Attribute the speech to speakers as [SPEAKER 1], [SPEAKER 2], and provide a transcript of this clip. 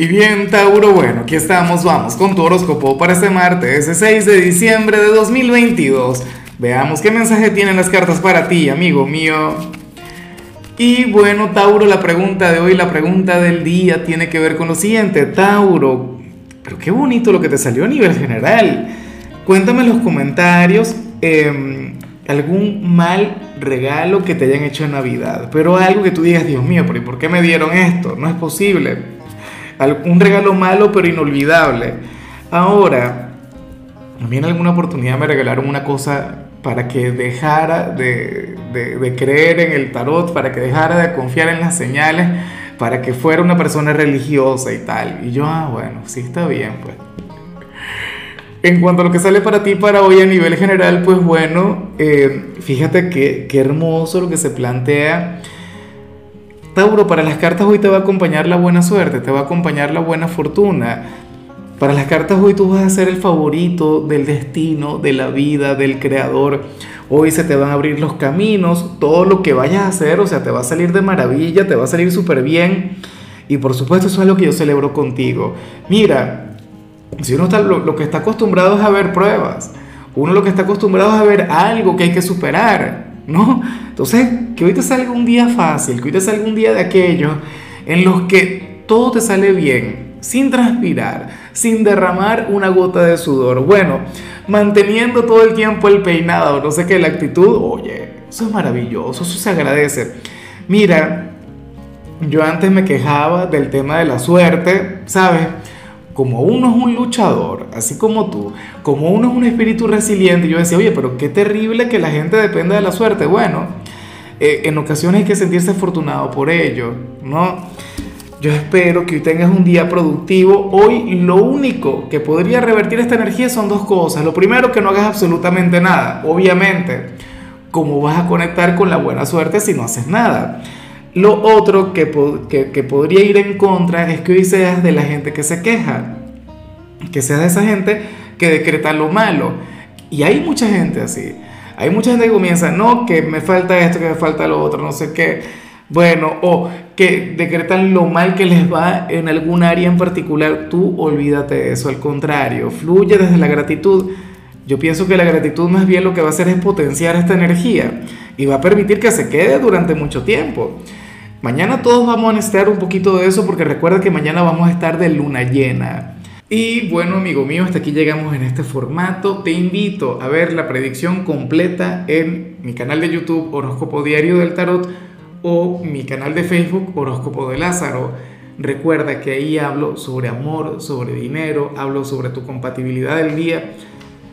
[SPEAKER 1] Y bien, Tauro, bueno, aquí estamos, vamos con tu horóscopo para este martes, 6 de diciembre de 2022. Veamos qué mensaje tienen las cartas para ti, amigo mío. Y bueno, Tauro, la pregunta de hoy, la pregunta del día tiene que ver con lo siguiente. Tauro, pero qué bonito lo que te salió a nivel general. Cuéntame en los comentarios em, algún mal regalo que te hayan hecho en Navidad, pero algo que tú digas, Dios mío, pero ¿y por qué me dieron esto? No es posible un regalo malo pero inolvidable. Ahora, a mí en alguna oportunidad me regalaron una cosa para que dejara de, de, creer en el tarot, para que dejara de confiar en las señales, para que fuera una persona religiosa y tal. Y yo, ah, bueno, sí está bien, pues. En cuanto a lo que sale para ti para hoy a nivel general, pues bueno, eh, fíjate que, qué hermoso lo que se plantea Tauro, para las cartas hoy te va a acompañar la buena suerte, te va a acompañar la buena fortuna. Para las cartas hoy tú vas a ser el favorito del destino, de la vida, del creador. Hoy se te van a abrir los caminos, todo lo que vayas a hacer, o sea, te va a salir de maravilla, te va a salir súper bien. Y por supuesto eso es lo que yo celebro contigo. Mira, si uno está, lo, lo que está acostumbrado es a ver pruebas, uno lo que está acostumbrado es a ver algo que hay que superar. ¿No? Entonces, que hoy te salga un día fácil, que hoy te salga un día de aquellos en los que todo te sale bien, sin transpirar, sin derramar una gota de sudor. Bueno, manteniendo todo el tiempo el peinado, no sé qué, la actitud, oye, eso es maravilloso, eso se agradece. Mira, yo antes me quejaba del tema de la suerte, ¿sabes? Como uno es un luchador, así como tú, como uno es un espíritu resiliente, yo decía, oye, pero qué terrible que la gente dependa de la suerte. Bueno, eh, en ocasiones hay que sentirse afortunado por ello, ¿no? Yo espero que hoy tengas un día productivo. Hoy lo único que podría revertir esta energía son dos cosas. Lo primero, que no hagas absolutamente nada. Obviamente, ¿cómo vas a conectar con la buena suerte si no haces nada? Lo otro que, que, podría ir en contra es que hoy seas de la gente que se queja, que seas de esa gente que decreta lo malo. Y hay mucha gente así. Hay mucha gente que comienza, no, que me falta esto, que me falta lo otro, no sé qué. Bueno, o que decretan lo mal que les va en algún área en particular. Tú olvídate de eso, al contrario, fluye desde la gratitud. Yo pienso que la gratitud más bien lo que va a hacer es potenciar esta energía y va a permitir que se quede durante mucho tiempo. Mañana todos vamos a necesitar un poquito de eso porque recuerda que mañana vamos a estar de luna llena. Y bueno, amigo mío, hasta aquí llegamos en este formato. Te invito a ver la predicción completa en mi canal de YouTube Horóscopo Diario del Tarot o mi canal de Facebook Horóscopo de Lázaro. Recuerda que ahí hablo sobre amor, sobre dinero, hablo sobre tu compatibilidad del día